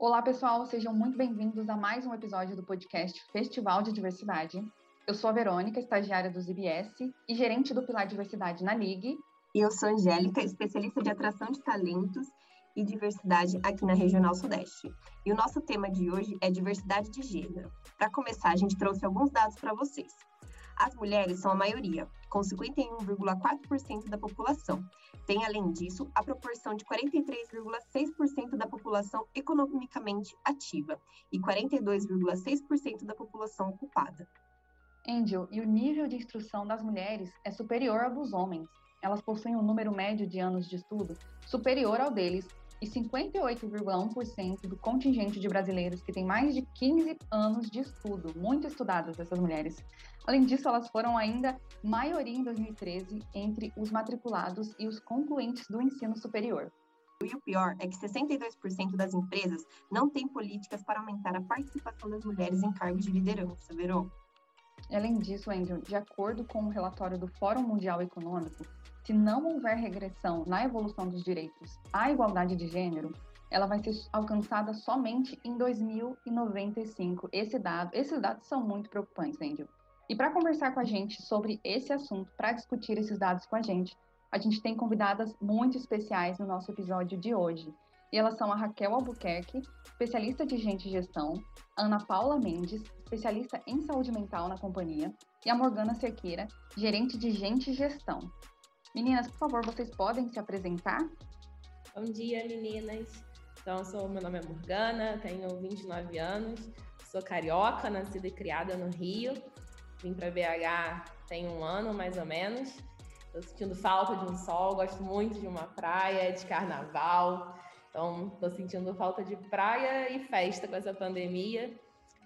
Olá, pessoal, sejam muito bem-vindos a mais um episódio do podcast Festival de Diversidade. Eu sou a Verônica, estagiária do ZBS e gerente do Pilar Diversidade na Ligue. E eu sou a Angélica, especialista de atração de talentos e diversidade aqui na Regional Sudeste. E o nosso tema de hoje é diversidade de gênero. Para começar, a gente trouxe alguns dados para vocês. As mulheres são a maioria, com 51,4% da população. Tem, além disso, a proporção de 43,6% da população economicamente ativa e 42,6% da população ocupada. Angel, e o nível de instrução das mulheres é superior ao dos homens. Elas possuem um número médio de anos de estudo superior ao deles e 58,1% do contingente de brasileiros que tem mais de 15 anos de estudo, muito estudadas essas mulheres. Além disso, elas foram ainda maioria em 2013 entre os matriculados e os concluintes do ensino superior. E o pior é que 62% das empresas não têm políticas para aumentar a participação das mulheres em cargos de liderança, Verô. Além disso, Andrew, de acordo com o relatório do Fórum Mundial Econômico, se não houver regressão na evolução dos direitos à igualdade de gênero, ela vai ser alcançada somente em 2095. Esse dado, esses dados são muito preocupantes, Angel. E para conversar com a gente sobre esse assunto, para discutir esses dados com a gente, a gente tem convidadas muito especiais no nosso episódio de hoje. E elas são a Raquel Albuquerque, especialista de gente e gestão, Ana Paula Mendes, especialista em saúde mental na companhia, e a Morgana Cerqueira, gerente de gente e gestão. Meninas, por favor, vocês podem se apresentar? Bom dia, meninas. Então, sou, meu nome é Morgana, tenho 29 anos, sou carioca, nascida e criada no Rio. Vim para BH tem um ano, mais ou menos. Estou sentindo falta de um sol, gosto muito de uma praia, de carnaval. Então, estou sentindo falta de praia e festa com essa pandemia.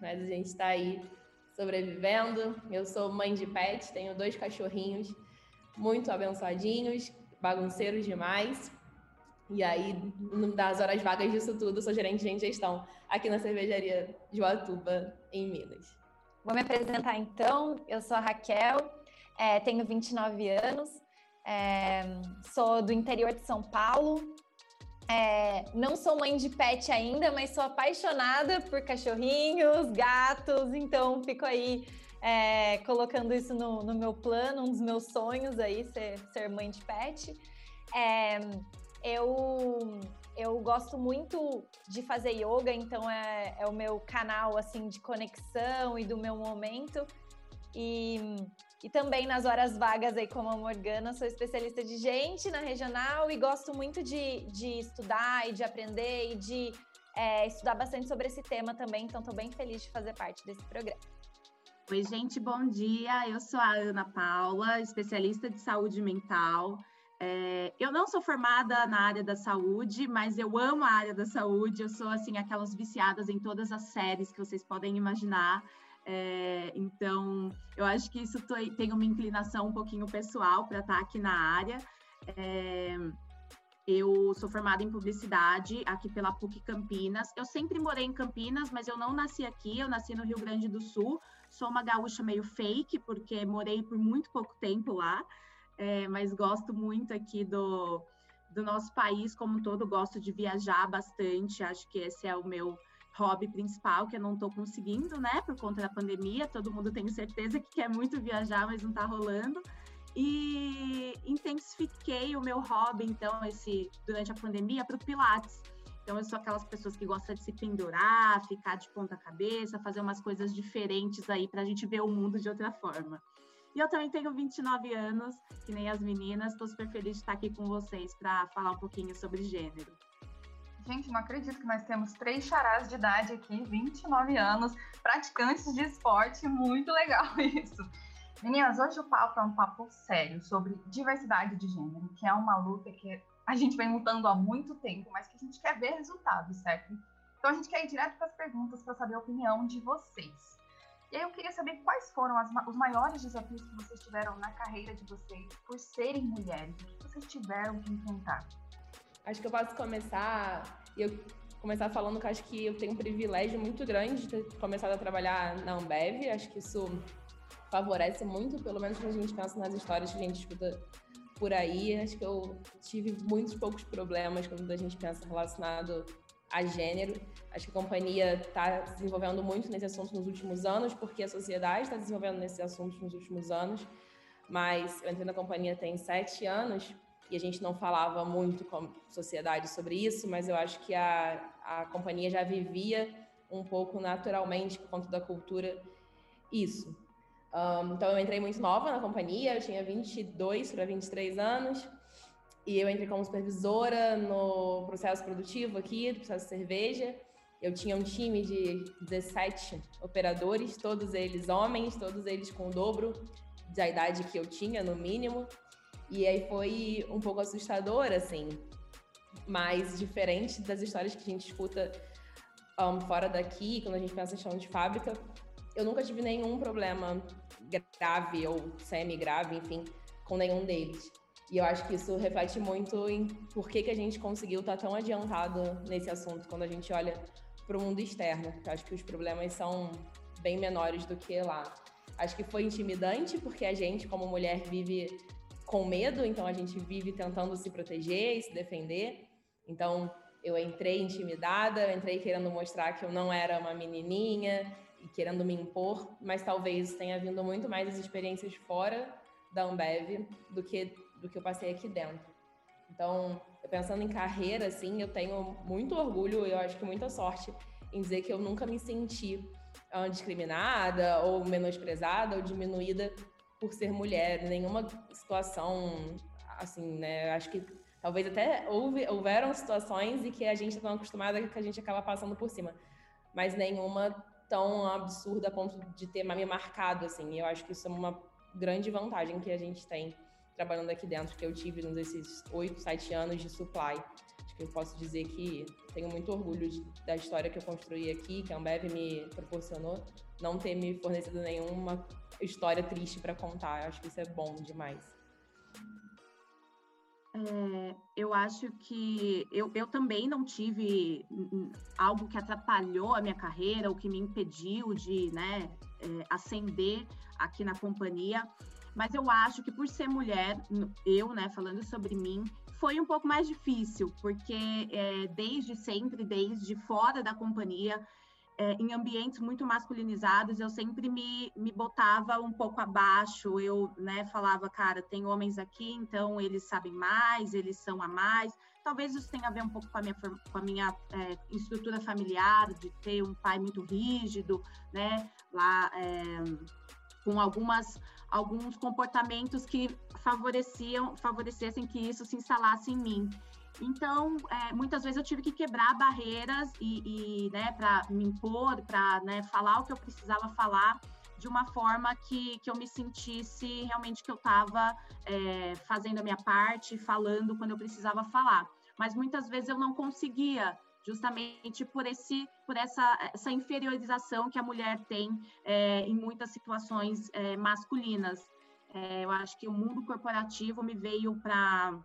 Mas a gente está aí sobrevivendo. Eu sou mãe de pet, tenho dois cachorrinhos muito abençoadinhos, bagunceiros demais. E aí, das horas vagas disso tudo, sou gerente de gestão aqui na cervejaria de Uatuba, em Minas. Vou me apresentar então. Eu sou a Raquel, é, tenho 29 anos, é, sou do interior de São Paulo. É, não sou mãe de pet ainda, mas sou apaixonada por cachorrinhos, gatos, então fico aí é, colocando isso no, no, meu plano, um dos meus sonhos aí, ser, ser mãe de pet. É, eu, eu gosto muito de fazer yoga, então é, é o meu canal assim de conexão e do meu momento. E, e também nas horas vagas aí como a Morgana, sou especialista de gente na regional e gosto muito de, de estudar e de aprender e de é, estudar bastante sobre esse tema também, então estou bem feliz de fazer parte desse programa. Oi, gente, bom dia. Eu sou a Ana Paula, especialista de saúde mental. É, eu não sou formada na área da saúde, mas eu amo a área da saúde. Eu sou, assim, aquelas viciadas em todas as séries que vocês podem imaginar. É, então, eu acho que isso tem uma inclinação um pouquinho pessoal para estar aqui na área. É, eu sou formada em publicidade aqui pela PUC Campinas. Eu sempre morei em Campinas, mas eu não nasci aqui, eu nasci no Rio Grande do Sul. Sou uma gaúcha meio fake, porque morei por muito pouco tempo lá, é, mas gosto muito aqui do, do nosso país como um todo. Gosto de viajar bastante, acho que esse é o meu hobby principal, que eu não estou conseguindo, né, por conta da pandemia. Todo mundo tem certeza que quer muito viajar, mas não está rolando e intensifiquei o meu hobby, então, esse durante a pandemia, para o Pilates. Então, eu sou aquelas pessoas que gostam de se pendurar, ficar de ponta cabeça, fazer umas coisas diferentes aí para a gente ver o mundo de outra forma. E eu também tenho 29 anos, que nem as meninas, estou super feliz de estar aqui com vocês para falar um pouquinho sobre gênero. Gente, não acredito que nós temos três charás de idade aqui, 29 anos, praticantes de esporte, muito legal isso. Meninas, hoje o papo é um papo sério sobre diversidade de gênero, que é uma luta que a gente vem lutando há muito tempo, mas que a gente quer ver resultados, certo? Então a gente quer ir direto para as perguntas para saber a opinião de vocês. E aí eu queria saber quais foram as, os maiores desafios que vocês tiveram na carreira de vocês por serem mulheres, o que vocês tiveram que enfrentar? Acho que eu posso começar, eu começar falando que acho que eu tenho um privilégio muito grande de ter começado a trabalhar na Ambev, acho que isso favorece muito, pelo menos quando a gente pensa nas histórias que a gente escuta por aí. Acho que eu tive muitos poucos problemas quando a gente pensa relacionado a gênero. Acho que a companhia está se desenvolvendo muito nesse assunto nos últimos anos, porque a sociedade está desenvolvendo nesse assunto nos últimos anos. Mas eu entrei na companhia tem sete anos e a gente não falava muito com a sociedade sobre isso, mas eu acho que a, a companhia já vivia um pouco naturalmente por conta da cultura isso. Um, então eu entrei muito nova na companhia, eu tinha 22 para 23 anos, e eu entrei como supervisora no processo produtivo aqui, do processo de cerveja. Eu tinha um time de 17 operadores, todos eles homens, todos eles com o dobro da idade que eu tinha, no mínimo. E aí foi um pouco assustador, assim, mas diferente das histórias que a gente escuta um, fora daqui, quando a gente pensa em chão de fábrica, eu nunca tive nenhum problema grave ou semi-grave, enfim, com nenhum deles. E eu acho que isso reflete muito em por que, que a gente conseguiu estar tão adiantado nesse assunto quando a gente olha para o mundo externo. Eu acho que os problemas são bem menores do que lá. Acho que foi intimidante porque a gente, como mulher, vive com medo, então a gente vive tentando se proteger e se defender. Então eu entrei intimidada, eu entrei querendo mostrar que eu não era uma menininha querendo me impor, mas talvez tenha vindo muito mais as experiências fora da Ambev do que do que eu passei aqui dentro. Então, pensando em carreira, assim, eu tenho muito orgulho, eu acho que muita sorte em dizer que eu nunca me senti uh, discriminada ou menosprezada ou diminuída por ser mulher, nenhuma situação assim, né? Acho que talvez até houve, houveram situações e que a gente está acostumada que a gente acaba passando por cima, mas nenhuma tão absurda a ponto de ter me marcado assim. Eu acho que isso é uma grande vantagem que a gente tem trabalhando aqui dentro, que eu tive nesses oito, sete anos de supply. Acho que eu posso dizer que tenho muito orgulho de, da história que eu construí aqui, que a Ambev me proporcionou, não ter me fornecido nenhuma história triste para contar. Eu acho que isso é bom demais. É, eu acho que eu, eu também não tive algo que atrapalhou a minha carreira, ou que me impediu de né, é, ascender aqui na companhia. Mas eu acho que por ser mulher, eu, né, falando sobre mim, foi um pouco mais difícil, porque é, desde sempre, desde fora da companhia, é, em ambientes muito masculinizados, eu sempre me, me botava um pouco abaixo. Eu né, falava, cara, tem homens aqui, então eles sabem mais, eles são a mais. Talvez isso tenha a ver um pouco com a minha, com a minha é, estrutura familiar, de ter um pai muito rígido, né? Lá é, com algumas alguns comportamentos que favoreciam favorecessem que isso se instalasse em mim. Então, é, muitas vezes eu tive que quebrar barreiras e, e né, para me impor, para né, falar o que eu precisava falar de uma forma que, que eu me sentisse realmente que eu estava é, fazendo a minha parte, falando quando eu precisava falar. Mas muitas vezes eu não conseguia, justamente por esse por essa, essa inferiorização que a mulher tem é, em muitas situações é, masculinas. É, eu acho que o mundo corporativo me veio para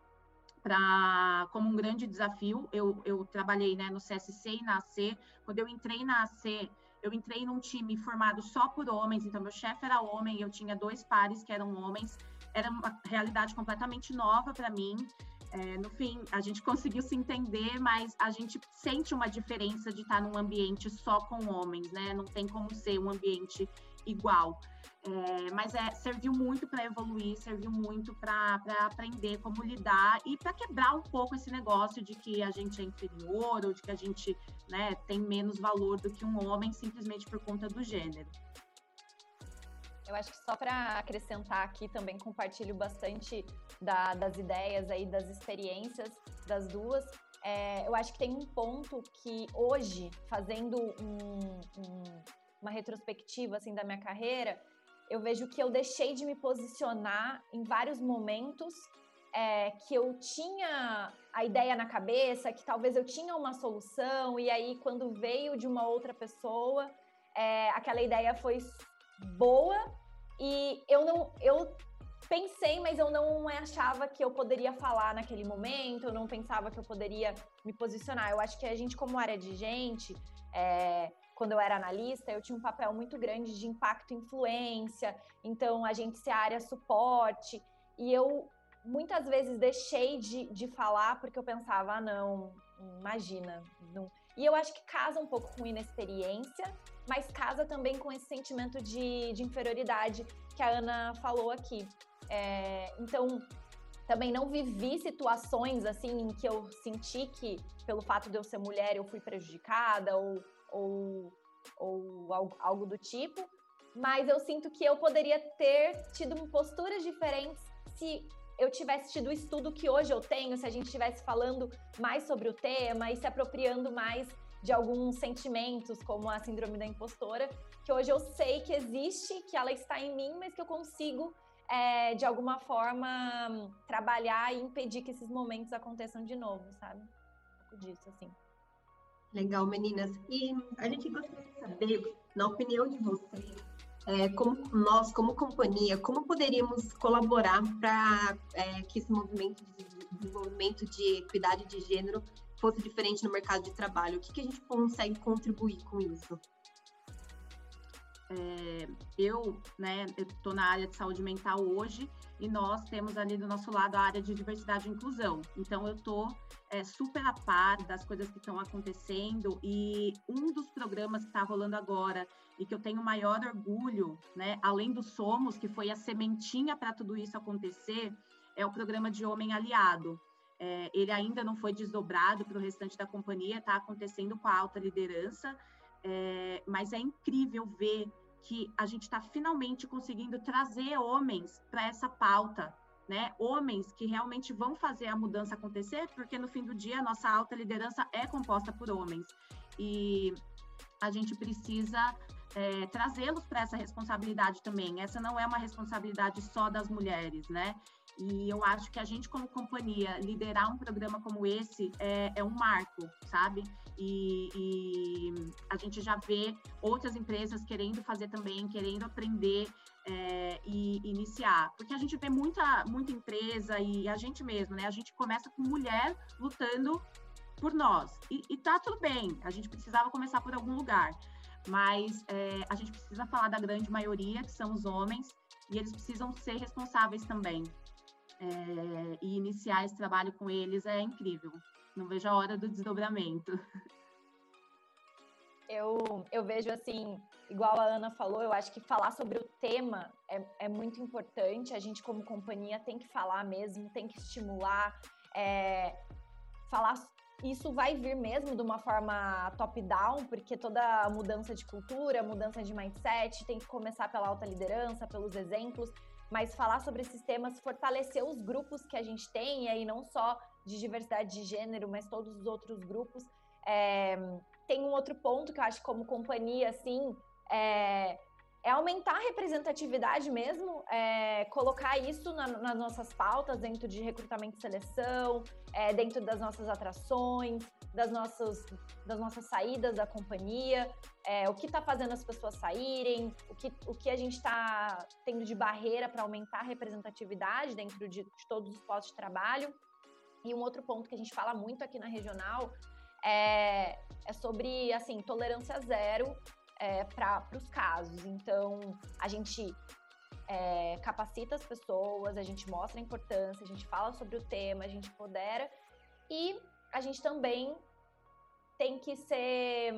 para como um grande desafio. Eu, eu trabalhei né, no CSC e na AC. Quando eu entrei na AC, eu entrei num time formado só por homens, então meu chefe era homem, eu tinha dois pares que eram homens. Era uma realidade completamente nova para mim. É, no fim, a gente conseguiu se entender, mas a gente sente uma diferença de estar num ambiente só com homens, né? Não tem como ser um ambiente igual. É, mas é, serviu muito para evoluir, serviu muito para aprender como lidar e para quebrar um pouco esse negócio de que a gente é inferior ou de que a gente né, tem menos valor do que um homem simplesmente por conta do gênero. Eu acho que só para acrescentar aqui também compartilho bastante da, das ideias aí, das experiências das duas. É, eu acho que tem um ponto que hoje, fazendo um, um, uma retrospectiva assim da minha carreira, eu vejo que eu deixei de me posicionar em vários momentos é, que eu tinha a ideia na cabeça, que talvez eu tinha uma solução, e aí quando veio de uma outra pessoa, é, aquela ideia foi boa e eu não eu pensei, mas eu não achava que eu poderia falar naquele momento, eu não pensava que eu poderia me posicionar. Eu acho que a gente, como área de gente, é, quando eu era analista, eu tinha um papel muito grande de impacto e influência, então a gente se área suporte, e eu muitas vezes deixei de, de falar porque eu pensava, ah, não, imagina, não, E eu acho que casa um pouco com inexperiência, mas casa também com esse sentimento de, de inferioridade que a Ana falou aqui. É, então, também não vivi situações assim em que eu senti que, pelo fato de eu ser mulher, eu fui prejudicada ou, ou, ou algo, algo do tipo, mas eu sinto que eu poderia ter tido posturas diferentes se eu tivesse tido o estudo que hoje eu tenho, se a gente estivesse falando mais sobre o tema e se apropriando mais de alguns sentimentos, como a síndrome da impostora, que hoje eu sei que existe, que ela está em mim, mas que eu consigo, é, de alguma forma, trabalhar e impedir que esses momentos aconteçam de novo, sabe? Um pouco disso, assim. Legal, meninas. E a gente gostaria de saber, na opinião de vocês, é, como nós, como companhia, como poderíamos colaborar para é, que esse movimento de desenvolvimento de equidade de gênero fosse diferente no mercado de trabalho? O que, que a gente consegue contribuir com isso? É, eu, né, estou na área de saúde mental hoje e nós temos ali do nosso lado a área de diversidade e inclusão. Então, eu estou é, super a par das coisas que estão acontecendo e um dos programas que está rolando agora e que eu tenho maior orgulho, né, além do Somos, que foi a sementinha para tudo isso acontecer, é o programa de Homem Aliado. É, ele ainda não foi desdobrado para o restante da companhia, está acontecendo com a alta liderança, é, mas é incrível ver que a gente está finalmente conseguindo trazer homens para essa pauta, né? Homens que realmente vão fazer a mudança acontecer, porque no fim do dia a nossa alta liderança é composta por homens e a gente precisa é, trazê-los para essa responsabilidade também. Essa não é uma responsabilidade só das mulheres, né? E eu acho que a gente, como companhia, liderar um programa como esse é, é um marco, sabe? E, e, a gente já vê outras empresas querendo fazer também, querendo aprender é, e iniciar. Porque a gente vê muita, muita empresa e a gente mesmo, né? A gente começa com mulher lutando por nós. E, e tá tudo bem, a gente precisava começar por algum lugar. Mas é, a gente precisa falar da grande maioria, que são os homens, e eles precisam ser responsáveis também é, e iniciar esse trabalho com eles é incrível. Não vejo a hora do desdobramento. Eu, eu vejo assim, igual a Ana falou, eu acho que falar sobre o tema é, é muito importante. A gente, como companhia, tem que falar mesmo, tem que estimular. É, falar isso vai vir mesmo de uma forma top-down, porque toda mudança de cultura, mudança de mindset tem que começar pela alta liderança, pelos exemplos mas falar sobre esses temas, fortalecer os grupos que a gente tem, e aí não só de diversidade de gênero, mas todos os outros grupos. É, tem um outro ponto que eu acho como companhia, assim, é, é aumentar a representatividade mesmo, é, colocar isso na, nas nossas pautas, dentro de recrutamento e seleção, é, dentro das nossas atrações, das nossas, das nossas saídas da companhia, é, o que está fazendo as pessoas saírem, o que, o que a gente está tendo de barreira para aumentar a representatividade dentro de, de todos os postos de trabalho. E um outro ponto que a gente fala muito aqui na regional é, é sobre assim tolerância zero é, para os casos. Então, a gente é, capacita as pessoas, a gente mostra a importância, a gente fala sobre o tema, a gente empodera e a gente também tem que ser,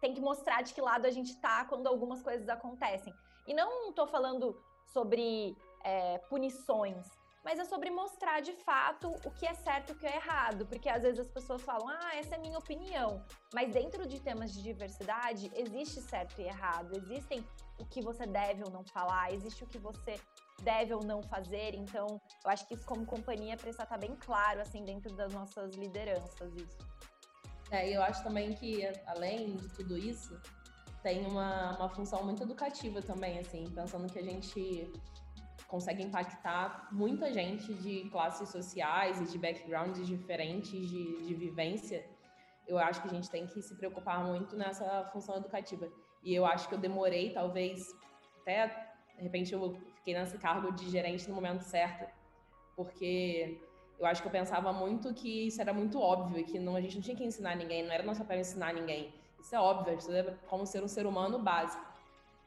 tem que mostrar de que lado a gente tá quando algumas coisas acontecem. E não estou falando sobre é, punições, mas é sobre mostrar de fato o que é certo e o que é errado, porque às vezes as pessoas falam, ah, essa é minha opinião, mas dentro de temas de diversidade existe certo e errado, existem o que você deve ou não falar, existe o que você deve ou não fazer, então eu acho que isso como companhia precisa estar bem claro, assim, dentro das nossas lideranças, isso. É, eu acho também que, além de tudo isso, tem uma, uma função muito educativa também, assim, pensando que a gente consegue impactar muita gente de classes sociais e de backgrounds diferentes de, de vivência. Eu acho que a gente tem que se preocupar muito nessa função educativa. E eu acho que eu demorei, talvez, até de repente eu fiquei nesse cargo de gerente no momento certo, porque eu acho que eu pensava muito que isso era muito óbvio, que não, a gente não tinha que ensinar ninguém, não era nosso papel ensinar ninguém. Isso é óbvio, gente deve como ser um ser humano básico.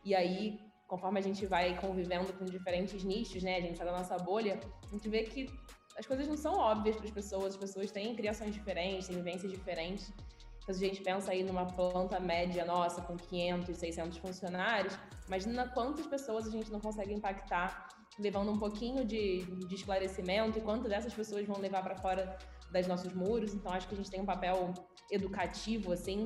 E aí, conforme a gente vai convivendo com diferentes nichos, né, a gente sai da nossa bolha, a gente vê que as coisas não são óbvias para as pessoas, as pessoas têm criações diferentes, têm vivências diferentes. Então, se a gente pensa aí numa planta média nossa, com 500, 600 funcionários, imagina quantas pessoas a gente não consegue impactar, levando um pouquinho de, de esclarecimento e quantas dessas pessoas vão levar para fora das nossos muros. Então, acho que a gente tem um papel educativo, assim,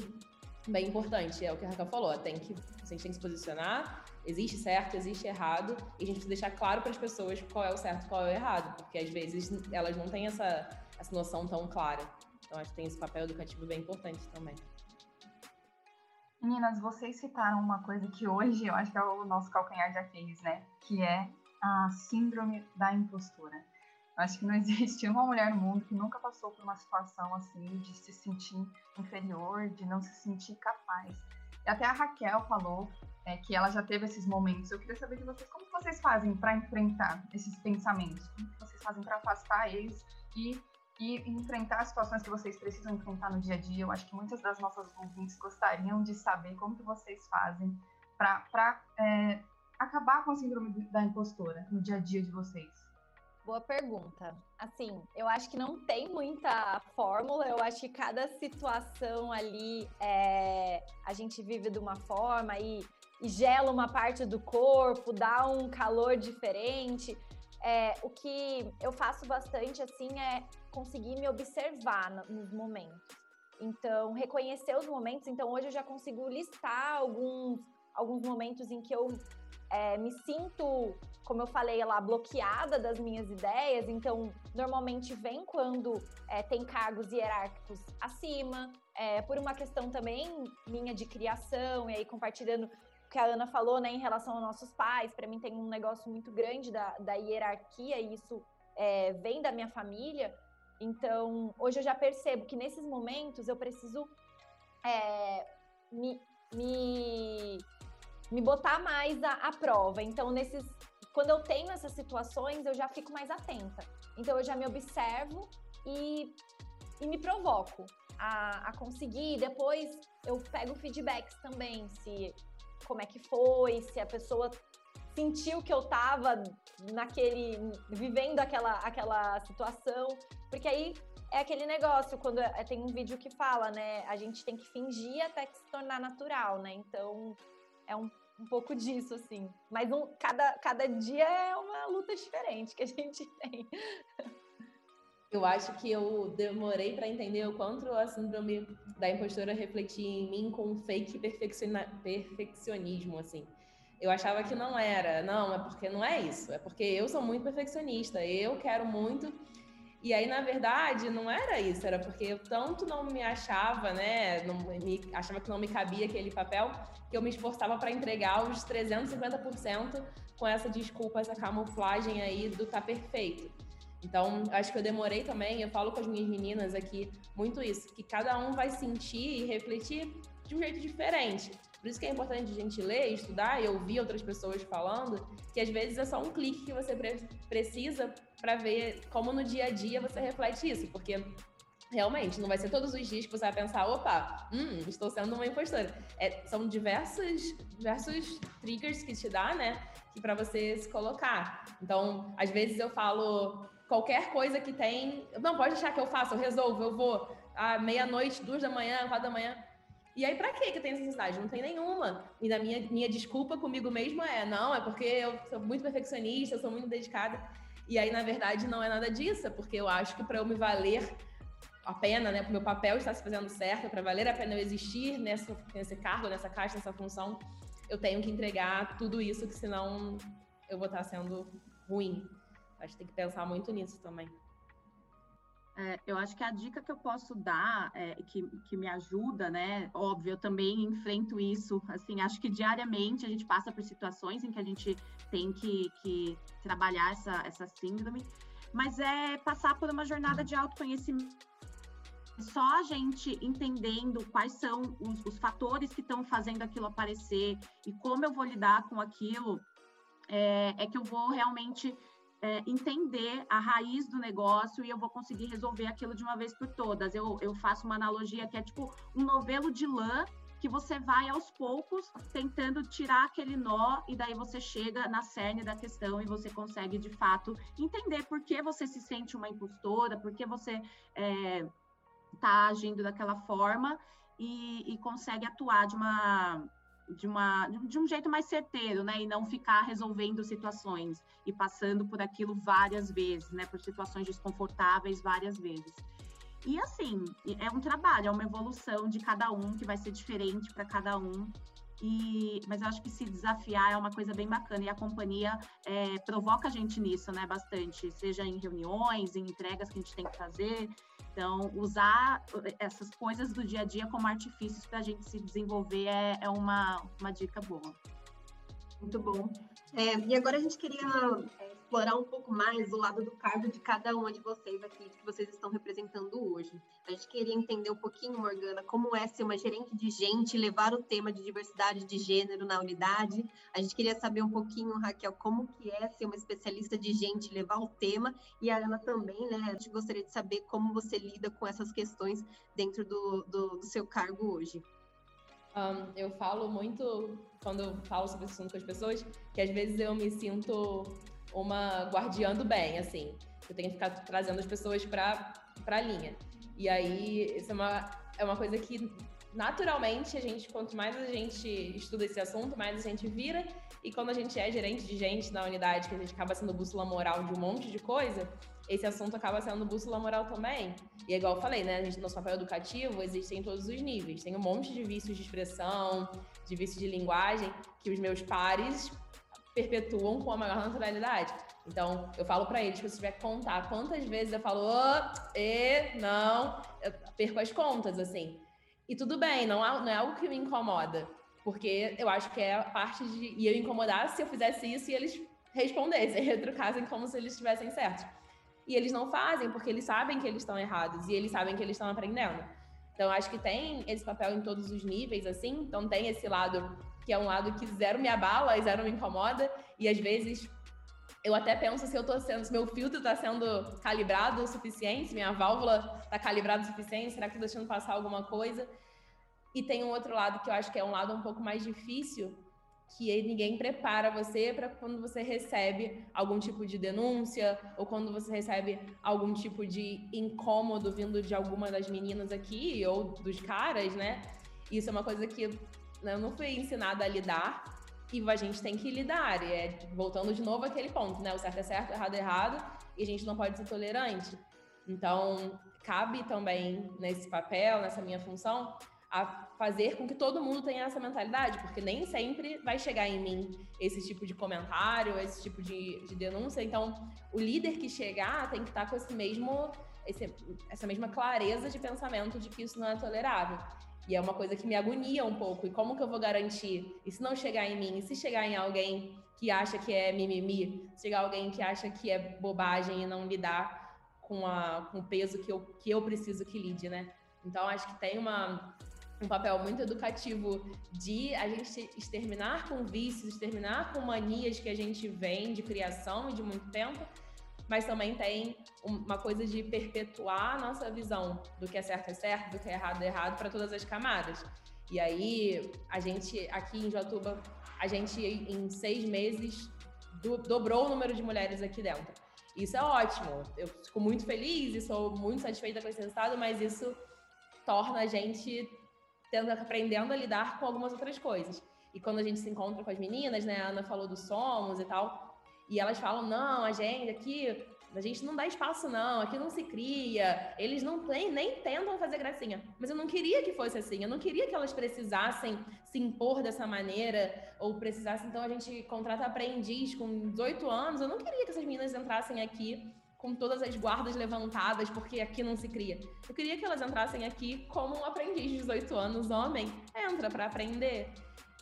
bem importante. É o que a Raquel falou, tem que, a gente tem que se posicionar, existe certo, existe errado, e a gente precisa deixar claro para as pessoas qual é o certo e qual é o errado, porque às vezes elas não têm essa, essa noção tão clara. Então, acho que tem esse papel educativo bem importante também. Meninas, vocês citaram uma coisa que hoje eu acho que é o nosso calcanhar de Aquiles, né? Que é a síndrome da impostura. Eu acho que não existe uma mulher no mundo que nunca passou por uma situação assim de se sentir inferior, de não se sentir capaz. E até a Raquel falou é, que ela já teve esses momentos. Eu queria saber de vocês como vocês fazem para enfrentar esses pensamentos, como vocês fazem para afastar eles e e enfrentar as situações que vocês precisam enfrentar no dia a dia. Eu acho que muitas das nossas ouvintes gostariam de saber como que vocês fazem para é, acabar com a síndrome da impostora no dia a dia de vocês. Boa pergunta. Assim, eu acho que não tem muita fórmula. Eu acho que cada situação ali é, a gente vive de uma forma e, gela uma parte do corpo, dá um calor diferente. É, o que eu faço bastante assim é conseguir me observar nos momentos. Então, reconhecer os momentos. Então, hoje eu já consigo listar alguns, alguns momentos em que eu é, me sinto, como eu falei lá, bloqueada das minhas ideias. Então, normalmente vem quando é, tem cargos hierárquicos acima, é, por uma questão também minha de criação, e aí compartilhando que a Ana falou, né, em relação aos nossos pais, para mim tem um negócio muito grande da, da hierarquia, e isso é, vem da minha família. Então, hoje eu já percebo que nesses momentos eu preciso é, me, me, me botar mais à, prova. Então, nesses, quando eu tenho essas situações, eu já fico mais atenta. Então, eu já me observo e, e me provoco a, a conseguir. Depois, eu pego feedbacks também, se como é que foi, se a pessoa sentiu que eu tava naquele vivendo aquela aquela situação, porque aí é aquele negócio quando é, tem um vídeo que fala, né, a gente tem que fingir até que se tornar natural, né? Então é um, um pouco disso assim. Mas um, cada cada dia é uma luta diferente que a gente tem. Eu acho que eu demorei para entender o quanto a síndrome da impostora refletia em mim com um fake perfeccionismo, assim. Eu achava que não era, não, é porque não é isso, é porque eu sou muito perfeccionista, eu quero muito. E aí, na verdade, não era isso, era porque eu tanto não me achava, né, não me, achava que não me cabia aquele papel, que eu me esforçava para entregar os 350% com essa desculpa, essa camuflagem aí do tá perfeito. Então, acho que eu demorei também, eu falo com as minhas meninas aqui muito isso, que cada um vai sentir e refletir de um jeito diferente. Por isso que é importante a gente ler, estudar e ouvir outras pessoas falando, que às vezes é só um clique que você pre precisa para ver como no dia a dia você reflete isso, porque realmente não vai ser todos os dias que você vai pensar, opa, hum, estou sendo uma impostora. É, são diversos, diversos triggers que te dá, né, que para você se colocar. Então, às vezes eu falo qualquer coisa que tem, não pode deixar que eu faça, eu resolvo, eu vou à meia-noite, duas da manhã, quatro da manhã. E aí, pra que que tem essa necessidade? Não tem nenhuma. E na minha, minha desculpa comigo mesma é, não, é porque eu sou muito perfeccionista, eu sou muito dedicada. E aí, na verdade, não é nada disso, é porque eu acho que para eu me valer a pena, né, para o meu papel estar se fazendo certo, para valer a pena eu existir nessa, nesse cargo, nessa caixa, nessa função, eu tenho que entregar tudo isso, que senão eu vou estar sendo ruim. Acho que tem que pensar muito nisso também. É, eu acho que a dica que eu posso dar, é, que, que me ajuda, né? Óbvio, eu também enfrento isso. Assim, acho que diariamente a gente passa por situações em que a gente tem que, que trabalhar essa, essa síndrome, mas é passar por uma jornada de autoconhecimento. Só a gente entendendo quais são os, os fatores que estão fazendo aquilo aparecer e como eu vou lidar com aquilo, é, é que eu vou realmente é, entender a raiz do negócio e eu vou conseguir resolver aquilo de uma vez por todas. Eu, eu faço uma analogia que é tipo um novelo de lã que você vai aos poucos tentando tirar aquele nó e daí você chega na cerne da questão e você consegue de fato entender por que você se sente uma impostora, por que você está é, tá agindo daquela forma e, e consegue atuar de uma de, uma, de um jeito mais certeiro, né? E não ficar resolvendo situações e passando por aquilo várias vezes, né? Por situações desconfortáveis várias vezes. E assim, é um trabalho, é uma evolução de cada um que vai ser diferente para cada um. E, mas eu acho que se desafiar é uma coisa bem bacana e a companhia é, provoca a gente nisso, né? Bastante, seja em reuniões, em entregas que a gente tem que fazer. Então, usar essas coisas do dia a dia como artifícios para a gente se desenvolver é, é uma, uma dica boa. Muito bom. É, e agora a gente queria explorar um pouco mais o lado do cargo de cada uma de vocês aqui, que vocês estão representando hoje. A gente queria entender um pouquinho, Morgana, como é ser uma gerente de gente, levar o tema de diversidade de gênero na unidade. A gente queria saber um pouquinho, Raquel, como que é ser uma especialista de gente, levar o tema. E a Ana também, né? A gente gostaria de saber como você lida com essas questões dentro do, do, do seu cargo hoje. Um, eu falo muito, quando eu falo sobre esse assunto com as pessoas, que às vezes eu me sinto uma guardiã do bem, assim. Eu tenho que ficar trazendo as pessoas para a linha. E aí, isso é uma, é uma coisa que, naturalmente, a gente, quanto mais a gente estuda esse assunto, mais a gente vira. E quando a gente é gerente de gente na unidade, que a gente acaba sendo bússola moral de um monte de coisa, esse assunto acaba sendo bússola moral também. E é igual eu falei, né? A gente, nosso papel educativo existe em todos os níveis. Tem um monte de vícios de expressão, de vícios de linguagem, que os meus pares perpetuam com a maior naturalidade. Então, eu falo para eles que se tiver que contar quantas vezes eu falo, oh, e, não, eu perco as contas, assim. E tudo bem, não, não é algo que me incomoda, porque eu acho que é parte de. E eu incomodar se eu fizesse isso e eles respondessem, retrucassem como se eles estivessem certos. E eles não fazem, porque eles sabem que eles estão errados e eles sabem que eles estão aprendendo. Então, acho que tem esse papel em todos os níveis, assim. Então, tem esse lado que é um lado que zero me abala e zero me incomoda. E às vezes eu até penso se eu tô sendo, se meu filtro está sendo calibrado o suficiente, minha válvula está calibrada o suficiente, será que eu tô deixando passar alguma coisa? E tem um outro lado que eu acho que é um lado um pouco mais difícil, que ninguém prepara você para quando você recebe algum tipo de denúncia ou quando você recebe algum tipo de incômodo vindo de alguma das meninas aqui ou dos caras, né? Isso é uma coisa que? Eu não fui ensinada a lidar e a gente tem que lidar. E é voltando de novo àquele ponto, né? O certo é certo, o errado é errado, e a gente não pode ser tolerante. Então, cabe também nesse papel, nessa minha função, a fazer com que todo mundo tenha essa mentalidade, porque nem sempre vai chegar em mim esse tipo de comentário, esse tipo de, de denúncia. Então, o líder que chegar tem que estar com esse mesmo, esse, essa mesma clareza de pensamento de que isso não é tolerável. E é uma coisa que me agonia um pouco. E como que eu vou garantir? E se não chegar em mim? E se chegar em alguém que acha que é mimimi? Se chegar alguém que acha que é bobagem e não lidar com, a, com o peso que eu, que eu preciso que lide, né? Então, acho que tem uma, um papel muito educativo de a gente exterminar com vícios, exterminar com manias que a gente vem de criação e de muito tempo, mas também tem uma coisa de perpetuar a nossa visão do que é certo é certo, do que é errado é errado para todas as camadas. E aí, a gente, aqui em Joatuba, a gente em seis meses do, dobrou o número de mulheres aqui dentro. Isso é ótimo. Eu fico muito feliz e sou muito satisfeita com esse resultado, mas isso torna a gente tendo, aprendendo a lidar com algumas outras coisas. E quando a gente se encontra com as meninas, né? A Ana falou do Somos e tal. E elas falam: não, a gente aqui, a gente não dá espaço, não, aqui não se cria, eles não tem, nem tentam fazer gracinha. Mas eu não queria que fosse assim, eu não queria que elas precisassem se impor dessa maneira, ou precisassem, então a gente contrata aprendiz com 18 anos. Eu não queria que essas meninas entrassem aqui com todas as guardas levantadas, porque aqui não se cria. Eu queria que elas entrassem aqui como um aprendiz de 18 anos, homem, entra para aprender.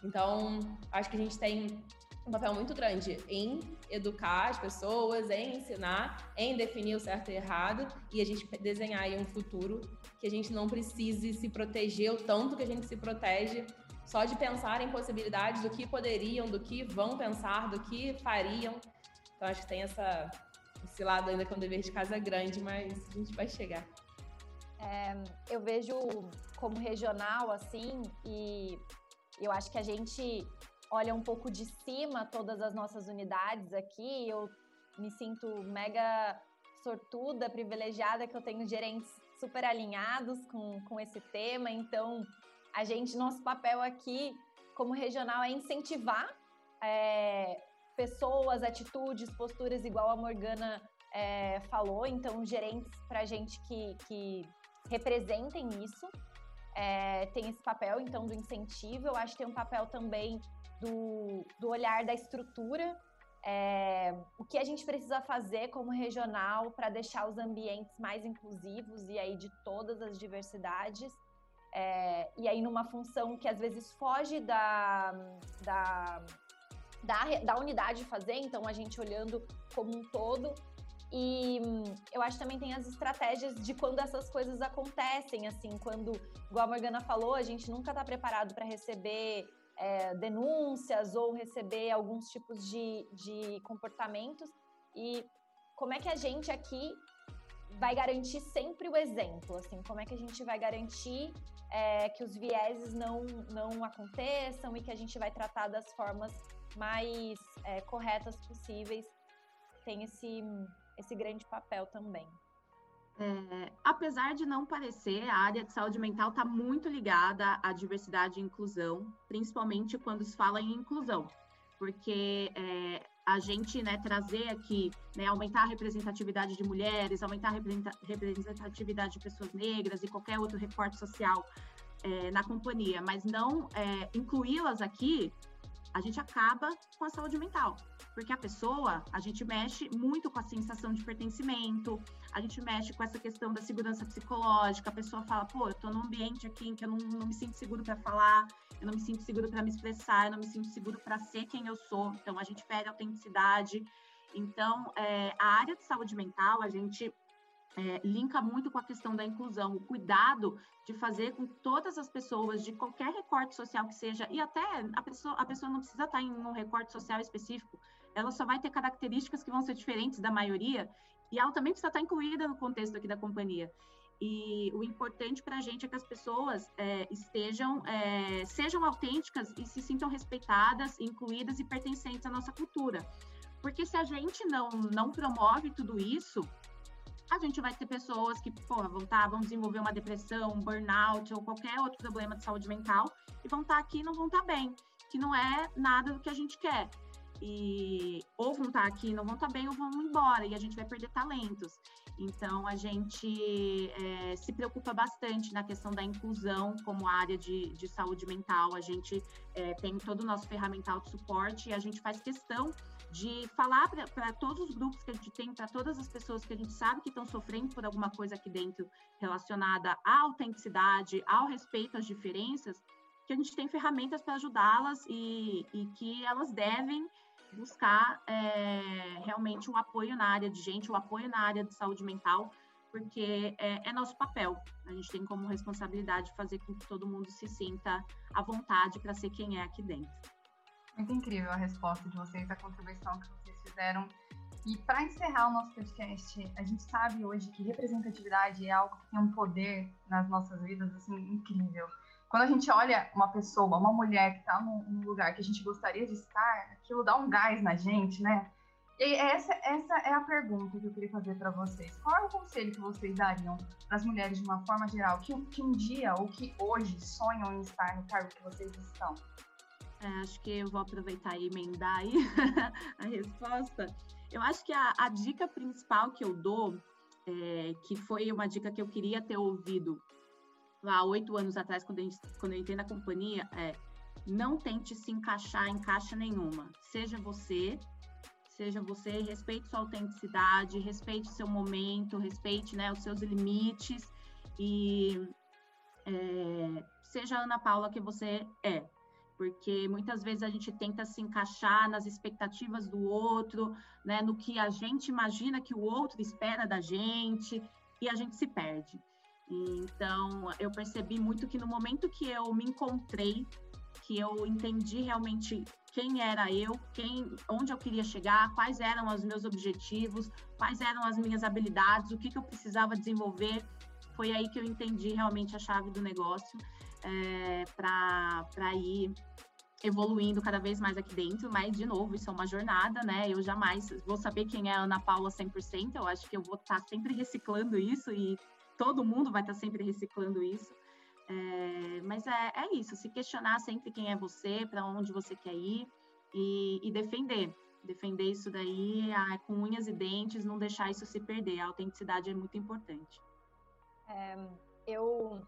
Então, acho que a gente tem um papel muito grande em educar as pessoas, em ensinar, em definir o certo e errado e a gente desenhar aí um futuro que a gente não precise se proteger o tanto que a gente se protege só de pensar em possibilidades do que poderiam, do que vão pensar, do que fariam. Então acho que tem essa esse lado ainda que é um dever de casa grande, mas a gente vai chegar. É, eu vejo como regional assim e eu acho que a gente olha um pouco de cima todas as nossas unidades aqui, eu me sinto mega sortuda, privilegiada, que eu tenho gerentes super alinhados com, com esse tema, então a gente, nosso papel aqui como regional é incentivar é, pessoas, atitudes, posturas, igual a Morgana é, falou. Então, gerentes para gente que, que representem isso. É, tem esse papel, então, do incentivo. Eu acho que tem um papel também do, do olhar da estrutura. É, o que a gente precisa fazer como regional para deixar os ambientes mais inclusivos e aí de todas as diversidades. É, e aí numa função que às vezes foge da, da, da, da unidade fazer, então a gente olhando como um todo, e eu acho que também tem as estratégias de quando essas coisas acontecem, assim, quando, igual a Morgana falou, a gente nunca está preparado para receber é, denúncias ou receber alguns tipos de, de comportamentos. E como é que a gente aqui vai garantir sempre o exemplo? Assim, como é que a gente vai garantir é, que os vieses não, não aconteçam e que a gente vai tratar das formas mais é, corretas possíveis? Tem esse esse grande papel também. É, apesar de não parecer, a área de saúde mental está muito ligada à diversidade e inclusão, principalmente quando se fala em inclusão, porque é, a gente né, trazer aqui, né, aumentar a representatividade de mulheres, aumentar a representatividade de pessoas negras e qualquer outro recorte social é, na companhia, mas não é, incluí-las aqui, a gente acaba com a saúde mental. Porque a pessoa, a gente mexe muito com a sensação de pertencimento, a gente mexe com essa questão da segurança psicológica. A pessoa fala, pô, eu tô num ambiente aqui em que eu não, não me sinto seguro para falar, eu não me sinto seguro para me expressar, eu não me sinto seguro para ser quem eu sou. Então, a gente perde a autenticidade. Então, é, a área de saúde mental, a gente é, linka muito com a questão da inclusão, o cuidado de fazer com que todas as pessoas de qualquer recorte social que seja, e até a pessoa, a pessoa não precisa estar em um recorte social específico, ela só vai ter características que vão ser diferentes da maioria, e ela também precisa estar incluída no contexto aqui da companhia. E o importante para a gente é que as pessoas é, estejam, é, sejam autênticas e se sintam respeitadas, incluídas e pertencentes à nossa cultura. Porque se a gente não, não promove tudo isso, a gente vai ter pessoas que, porra, vão estar, tá, vão desenvolver uma depressão, um burnout ou qualquer outro problema de saúde mental e vão estar tá aqui e não vão estar tá bem, que não é nada do que a gente quer. E ou vão estar aqui e não vão estar bem ou vão embora e a gente vai perder talentos. Então a gente é, se preocupa bastante na questão da inclusão como área de, de saúde mental. A gente é, tem todo o nosso ferramental de suporte e a gente faz questão de falar para todos os grupos que a gente tem, para todas as pessoas que a gente sabe que estão sofrendo por alguma coisa aqui dentro relacionada à autenticidade, ao respeito às diferenças, que a gente tem ferramentas para ajudá-las e, e, que elas devem buscar é, realmente um apoio na área de gente, um apoio na área de saúde mental, porque é, é, nosso papel. A gente tem como responsabilidade fazer com que todo mundo se sinta à vontade para ser quem é aqui dentro. Muito incrível a resposta de vocês, a contribuição que vocês fizeram. E para encerrar o nosso podcast, a gente sabe hoje que representatividade é algo que tem um poder nas nossas vidas assim incrível. Quando a gente olha uma pessoa, uma mulher que está num, lugar que a gente gostaria de estar, aquilo dá um gás na gente, né? E essa, essa é a pergunta que eu queria fazer para vocês. Qual é o conselho que vocês dariam para as mulheres de uma forma geral que, que um dia ou que hoje sonham em estar no cargo que vocês estão? É, acho que eu vou aproveitar e emendar aí a resposta. Eu acho que a, a dica principal que eu dou, é, que foi uma dica que eu queria ter ouvido lá oito anos atrás, quando, gente, quando eu entrei na companhia, é não tente se encaixar em caixa nenhuma. Seja você, seja você, respeite sua autenticidade, respeite seu momento, respeite né, os seus limites e é, seja a Ana Paula que você é porque muitas vezes a gente tenta se encaixar nas expectativas do outro, né, no que a gente imagina que o outro espera da gente, e a gente se perde. Então, eu percebi muito que no momento que eu me encontrei, que eu entendi realmente quem era eu, quem, onde eu queria chegar, quais eram os meus objetivos, quais eram as minhas habilidades, o que, que eu precisava desenvolver, foi aí que eu entendi realmente a chave do negócio é, para ir evoluindo cada vez mais aqui dentro, mas, de novo, isso é uma jornada, né? Eu jamais vou saber quem é a Ana Paula 100%, eu acho que eu vou estar tá sempre reciclando isso e todo mundo vai estar tá sempre reciclando isso. É, mas é, é isso, se questionar sempre quem é você, para onde você quer ir e, e defender. Defender isso daí com unhas e dentes, não deixar isso se perder. A autenticidade é muito importante. É, eu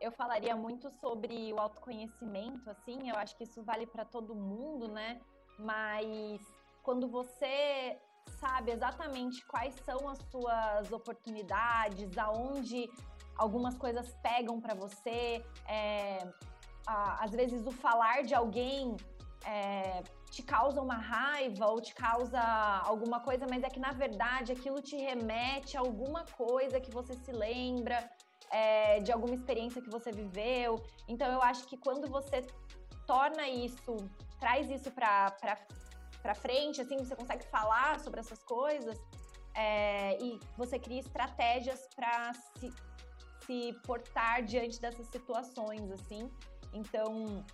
eu falaria muito sobre o autoconhecimento, assim, eu acho que isso vale para todo mundo, né? Mas quando você sabe exatamente quais são as suas oportunidades, aonde algumas coisas pegam para você, é, a, às vezes o falar de alguém é, te causa uma raiva ou te causa alguma coisa, mas é que na verdade aquilo te remete a alguma coisa que você se lembra, é, de alguma experiência que você viveu. Então eu acho que quando você torna isso, traz isso para frente, assim, você consegue falar sobre essas coisas é, e você cria estratégias para se, se portar diante dessas situações, assim. Então,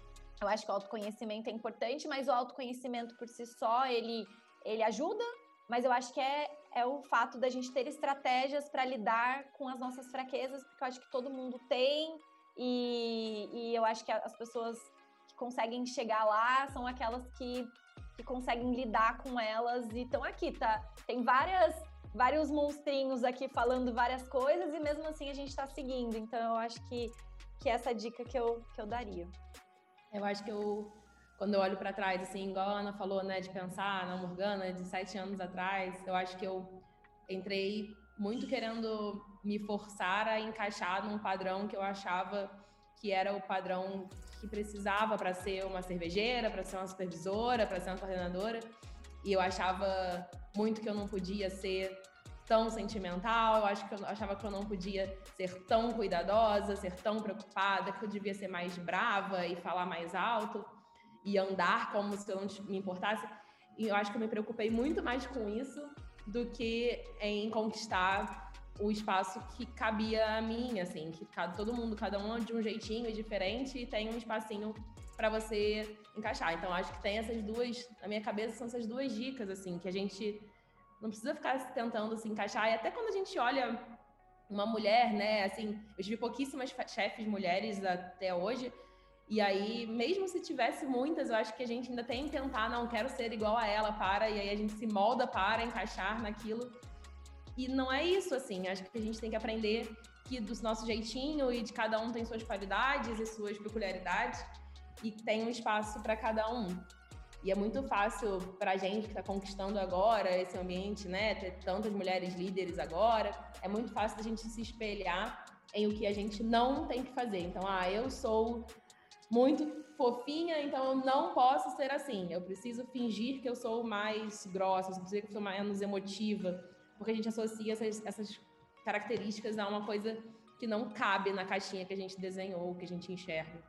eu acho que o autoconhecimento é importante, mas o autoconhecimento por si só, ele, ele ajuda, mas eu acho que é, é o fato da gente ter estratégias para lidar com as nossas fraquezas, porque eu acho que todo mundo tem, e, e eu acho que as pessoas que conseguem chegar lá são aquelas que, que conseguem lidar com elas e estão aqui, tá? Tem várias vários monstrinhos aqui falando várias coisas e mesmo assim a gente está seguindo. Então eu acho que, que essa dica que eu, que eu daria. Eu acho que eu, quando eu olho para trás, assim, igual a Ana falou, né, de pensar na Morgana de sete anos atrás, eu acho que eu entrei muito querendo me forçar a encaixar num padrão que eu achava que era o padrão que precisava para ser uma cervejeira, para ser uma supervisora, para ser uma coordenadora. E eu achava muito que eu não podia ser tão sentimental, eu acho que eu achava que eu não podia ser tão cuidadosa, ser tão preocupada, que eu devia ser mais brava e falar mais alto e andar como se eu não me importasse. E eu acho que eu me preocupei muito mais com isso do que em conquistar o espaço que cabia a mim, assim, que cada, todo mundo, cada um de um jeitinho diferente e tem um espacinho para você encaixar. Então acho que tem essas duas, na minha cabeça são essas duas dicas assim, que a gente não precisa ficar tentando se encaixar. E até quando a gente olha uma mulher, né, assim, eu tive pouquíssimas chefes mulheres até hoje, e aí, mesmo se tivesse muitas, eu acho que a gente ainda tem que tentar, não quero ser igual a ela, para, e aí a gente se molda para encaixar naquilo. E não é isso, assim, acho que a gente tem que aprender que do nosso jeitinho e de cada um tem suas qualidades e suas peculiaridades e tem um espaço para cada um. E é muito fácil para a gente que está conquistando agora esse ambiente, né? Ter tantas mulheres líderes agora. É muito fácil a gente se espelhar em o que a gente não tem que fazer. Então, ah, eu sou muito fofinha, então eu não posso ser assim. Eu preciso fingir que eu sou mais grossa, eu preciso que eu sou menos emotiva, porque a gente associa essas, essas características a uma coisa que não cabe na caixinha que a gente desenhou, que a gente enxerga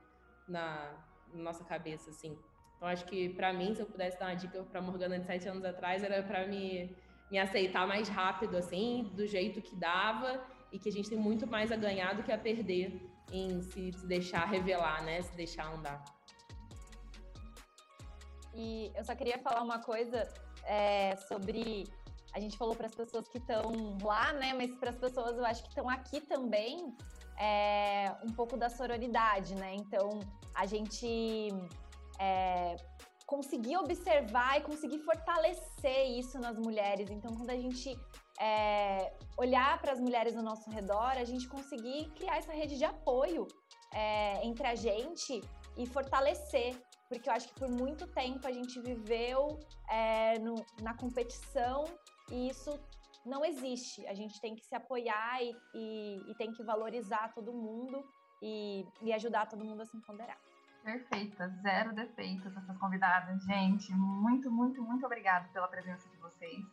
na, na nossa cabeça, assim. Então, acho que para mim, se eu pudesse dar uma dica para Morgana de sete anos atrás, era para me, me aceitar mais rápido, assim, do jeito que dava, e que a gente tem muito mais a ganhar do que a perder em se, se deixar revelar, né? Se deixar andar. E eu só queria falar uma coisa é, sobre. A gente falou para as pessoas que estão lá, né? Mas para as pessoas, eu acho que estão aqui também, é, um pouco da sororidade, né? Então, a gente é, conseguir observar e conseguir fortalecer isso nas mulheres. Então, quando a gente é, olhar para as mulheres ao nosso redor, a gente conseguir criar essa rede de apoio é, entre a gente e fortalecer. Porque eu acho que por muito tempo a gente viveu é, no, na competição e isso não existe. A gente tem que se apoiar e, e, e tem que valorizar todo mundo e, e ajudar todo mundo a se empoderar. Perfeita, zero defeitos essas convidadas. Gente, muito, muito, muito obrigada pela presença de vocês.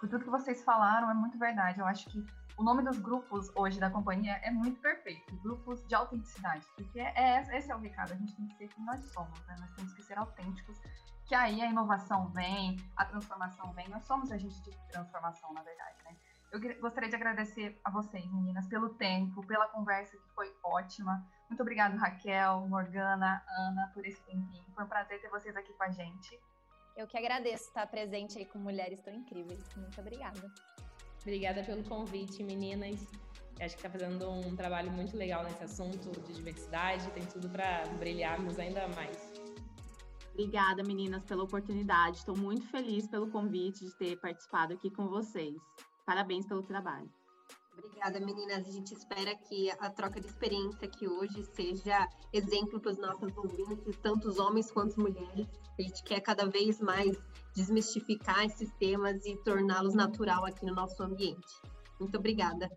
Por tudo que vocês falaram, é muito verdade. Eu acho que o nome dos grupos hoje da companhia é muito perfeito. Grupos de autenticidade. Porque é, esse é o recado. A gente tem que ser quem nós somos, né? Nós temos que ser autênticos. Que aí a inovação vem, a transformação vem. Nós somos agentes de transformação, na verdade, né? Eu gostaria de agradecer a vocês, meninas, pelo tempo, pela conversa que foi ótima. Muito obrigada, Raquel, Morgana, Ana, por esse tempinho. Foi um prazer ter vocês aqui com a gente. Eu que agradeço estar presente aí com mulheres tão incríveis. Muito obrigada. Obrigada pelo convite, meninas. acho que está fazendo um trabalho muito legal nesse assunto de diversidade, tem tudo para brilharmos ainda mais. Obrigada, meninas, pela oportunidade. Estou muito feliz pelo convite de ter participado aqui com vocês. Parabéns pelo trabalho. Obrigada, meninas. A gente espera que a troca de experiência aqui hoje seja exemplo para os nossos ouvintes, tanto os homens quanto as mulheres. A gente quer cada vez mais desmistificar esses temas e torná-los natural aqui no nosso ambiente. Muito obrigada.